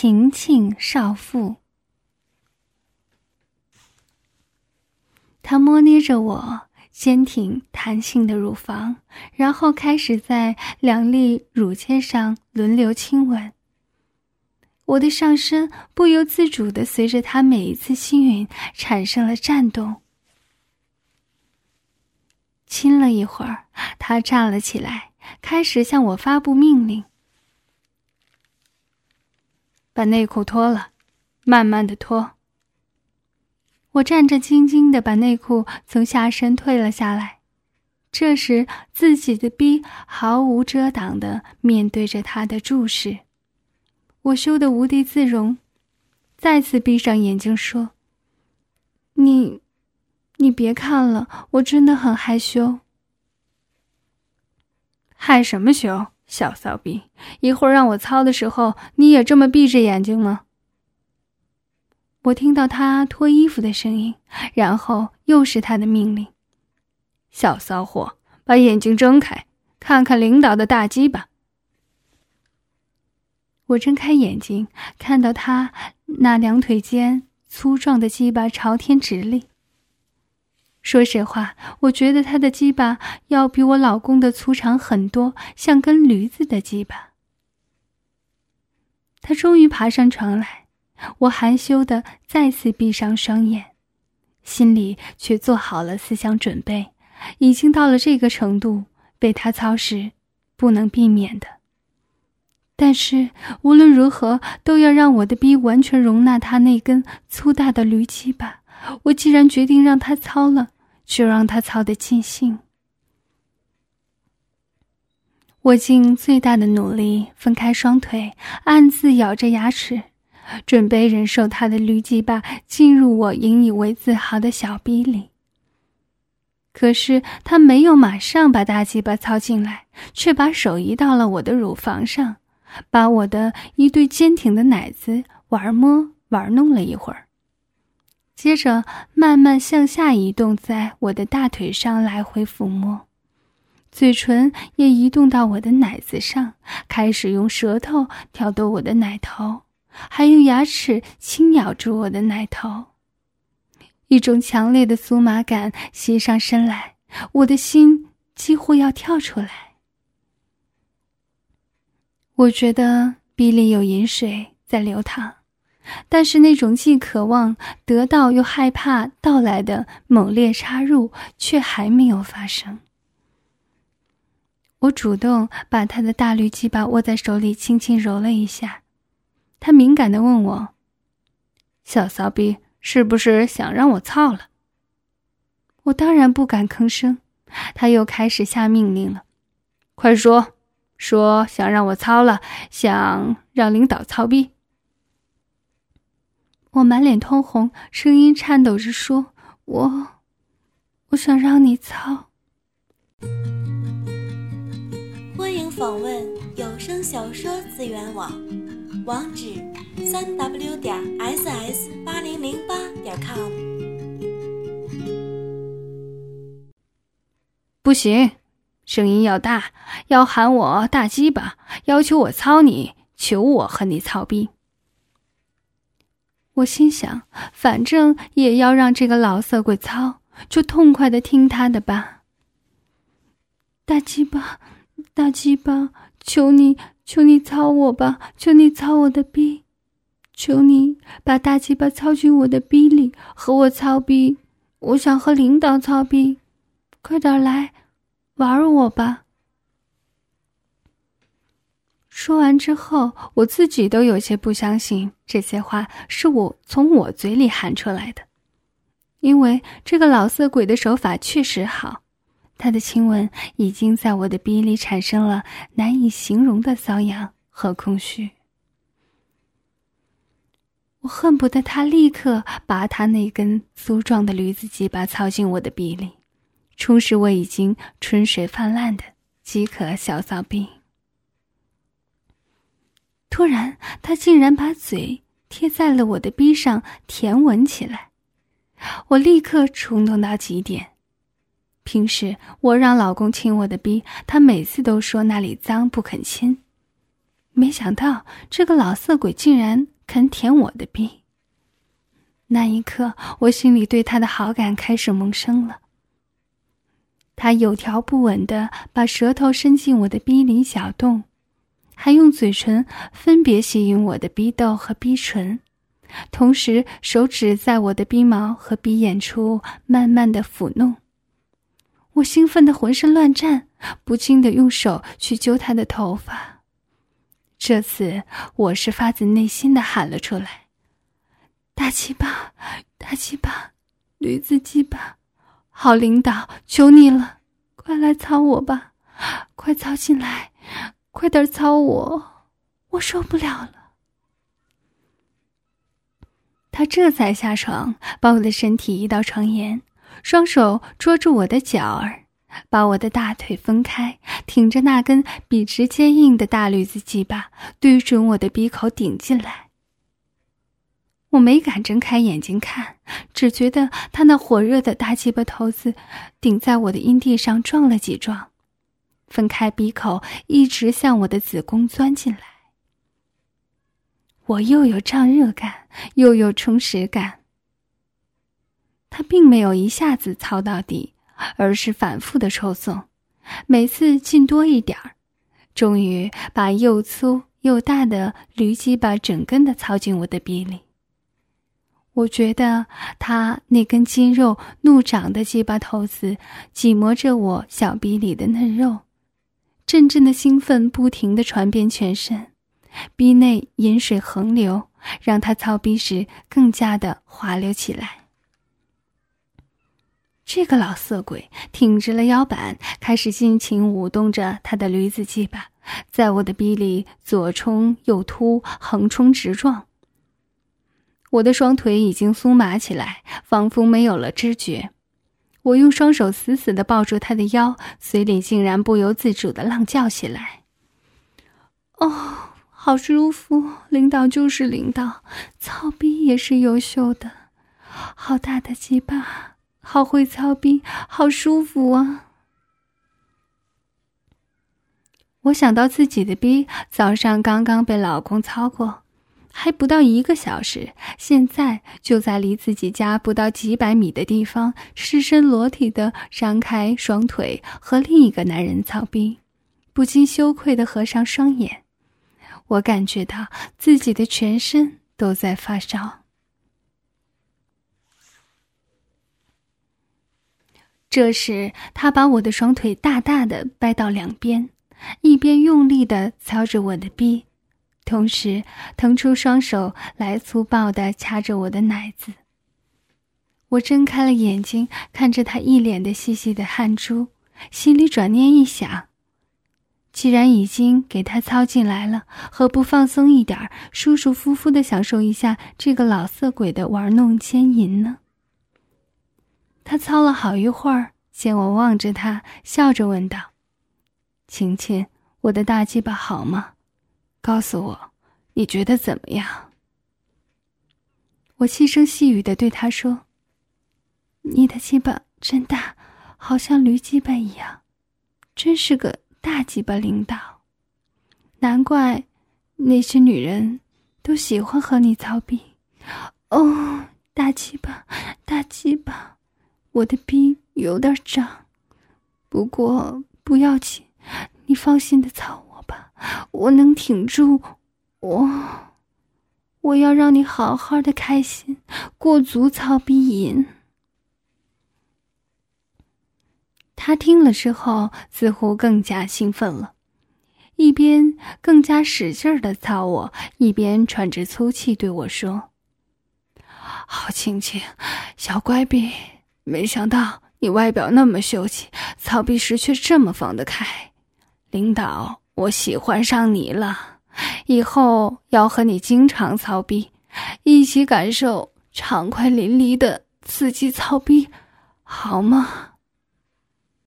晴晴少妇。他摸捏着我坚挺弹性的乳房，然后开始在两粒乳尖上轮流亲吻。我的上身不由自主的随着他每一次亲吻产生了颤动。亲了一会儿，他站了起来，开始向我发布命令：“把内裤脱了，慢慢的脱。”我战战兢兢的把内裤从下身退了下来，这时自己的逼毫无遮挡的面对着他的注视，我羞得无地自容，再次闭上眼睛说：“你。”你别看了，我真的很害羞。害什么羞，小骚逼！一会儿让我操的时候，你也这么闭着眼睛吗？我听到他脱衣服的声音，然后又是他的命令：“小骚货，把眼睛睁开，看看领导的大鸡巴。”我睁开眼睛，看到他那两腿间粗壮的鸡巴朝天直立。说实话，我觉得他的鸡巴要比我老公的粗长很多，像根驴子的鸡巴。他终于爬上床来，我含羞的再次闭上双眼，心里却做好了思想准备，已经到了这个程度，被他操时，不能避免的。但是无论如何，都要让我的逼完全容纳他那根粗大的驴鸡巴。我既然决定让他操了。就让他操得尽兴。我尽最大的努力分开双腿，暗自咬着牙齿，准备忍受他的驴鸡巴进入我引以为自豪的小逼里。可是他没有马上把大鸡巴操进来，却把手移到了我的乳房上，把我的一对坚挺的奶子玩摸玩弄了一会儿。接着慢慢向下移动，在我的大腿上来回抚摸，嘴唇也移动到我的奶子上，开始用舌头挑逗我的奶头，还用牙齿轻咬住我的奶头。一种强烈的酥麻感袭上身来，我的心几乎要跳出来。我觉得鼻里有饮水在流淌。但是那种既渴望得到又害怕到来的猛烈插入却还没有发生。我主动把他的大绿鸡巴握在手里，轻轻揉了一下。他敏感地问我：“小骚逼，是不是想让我操了？”我当然不敢吭声。他又开始下命令了：“快说，说想让我操了，想让领导操逼。”我满脸通红，声音颤抖着说：“我，我想让你操。”欢迎访问有声小说资源网，网址：三 w 点 ss 八零零八点 com。不行，声音要大，要喊我大鸡巴，要求我操你，求我和你操逼。我心想，反正也要让这个老色鬼操，就痛快的听他的吧。大鸡巴，大鸡巴，求你，求你操我吧，求你操我的逼，求你把大鸡巴操进我的逼里，和我操逼。我想和领导操逼，快点来，玩我吧。说完之后，我自己都有些不相信这些话是我从我嘴里喊出来的，因为这个老色鬼的手法确实好，他的亲吻已经在我的鼻里产生了难以形容的瘙痒和空虚。我恨不得他立刻把他那根粗壮的驴子鸡巴操进我的鼻里，充实我已经春水泛滥的饥渴小骚逼。突然，他竟然把嘴贴在了我的逼上舔吻起来，我立刻冲动到极点。平时我让老公亲我的逼，他每次都说那里脏不肯亲。没想到这个老色鬼竟然肯舔我的逼。那一刻，我心里对他的好感开始萌生了。他有条不紊的把舌头伸进我的逼里小洞，还用嘴唇分别吸引我的鼻窦和鼻唇，同时手指在我的鼻毛和鼻眼处慢慢的抚弄。我兴奋的浑身乱颤，不禁的用手去揪他的头发。这次我是发自内心的喊了出来：“大鸡巴，大鸡巴，驴子鸡巴！”好领导，求你了，快来操我吧，快操进来，快点操我，我受不了了。他这才下床，把我的身体移到床沿，双手捉住我的脚儿，把我的大腿分开，挺着那根笔直坚硬的大驴子鸡巴，对准我的鼻口顶进来。我没敢睁开眼睛看，只觉得他那火热的大鸡巴头子顶在我的阴蒂上撞了几撞，分开鼻口，一直向我的子宫钻进来。我又有胀热感，又有充实感。他并没有一下子操到底，而是反复的抽送，每次进多一点儿，终于把又粗又大的驴鸡巴整根的操进我的鼻里。我觉得他那根筋肉怒长的鸡巴头子挤磨着我小鼻里的嫩肉，阵阵的兴奋不停的传遍全身，鼻内饮水横流，让他操逼时更加的滑溜起来。这个老色鬼挺直了腰板，开始尽情舞动着他的驴子鸡巴，在我的逼里左冲右突，横冲直撞。我的双腿已经酥麻起来，仿佛没有了知觉。我用双手死死的抱住他的腰，嘴里竟然不由自主的浪叫起来：“哦，好舒服！领导就是领导，操逼也是优秀的，好大的鸡巴，好会操逼，好舒服啊！”我想到自己的逼早上刚刚被老公操过。还不到一个小时，现在就在离自己家不到几百米的地方，赤身裸体的张开双腿和另一个男人操逼，不禁羞愧的合上双眼。我感觉到自己的全身都在发烧。这时，他把我的双腿大大的掰到两边，一边用力的操着我的逼。同时，腾出双手来粗暴地掐着我的奶子。我睁开了眼睛，看着他一脸的细细的汗珠，心里转念一想：既然已经给他操进来了，何不放松一点，舒舒服服地享受一下这个老色鬼的玩弄奸淫呢？他操了好一会儿，见我望着他，笑着问道：“晴晴，我的大鸡巴好吗？”告诉我，你觉得怎么样？我细声细语的对他说：“你的鸡巴真大，好像驴鸡巴一样，真是个大鸡巴领导。难怪那些女人都喜欢和你操逼。哦，大鸡巴，大鸡巴，我的逼有点胀，不过不要紧，你放心的操。”我能挺住，我我要让你好好的开心，过足操逼瘾。他听了之后，似乎更加兴奋了，一边更加使劲儿的操我，一边喘着粗气对我说：“好亲亲，小乖逼，没想到你外表那么秀气，操逼时却这么放得开，领导。”我喜欢上你了，以后要和你经常操逼，一起感受畅快淋漓的刺激操逼，好吗？